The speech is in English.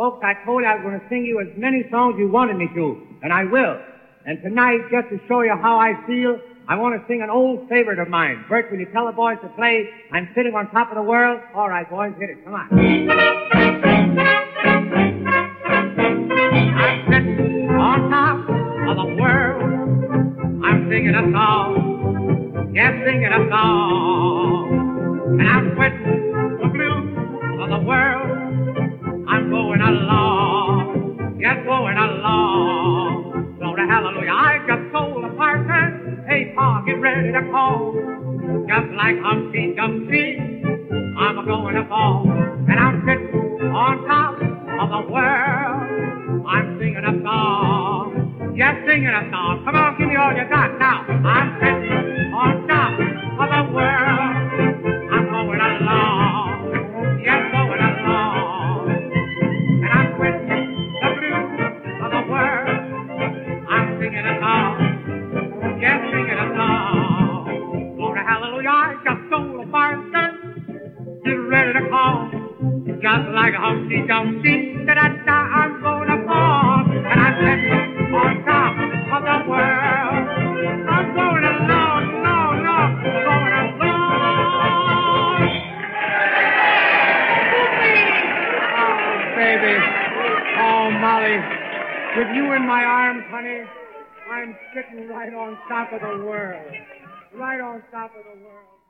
Folks, I told you I was going to sing you as many songs you wanted me to, and I will. And tonight, just to show you how I feel, I want to sing an old favorite of mine. Bert, will you tell the boys to play I'm Sitting on Top of the World? All right, boys, hit it. Come on. I'm sitting on top of the world. I'm singing a song. Yes, singing a song. And I'm sweating along. Glory, hallelujah. I just told the parson, hey, Pa, get ready to call. Just like Humpty Dumpty, I'm a going to fall. And I'm sitting on top of the world. I'm singing a song. Yes, singing a song. Come on, give me all you got now. I'm Get ready to call. Just like a Humpty Dumpty. Da-da-da, I'm gonna fall. And I'm sitting on top of the world. I'm going along, no, no, going along. Oh, baby. Oh, Molly. With you in my arms, honey, I'm sitting right on top of the world. Right on top of the world.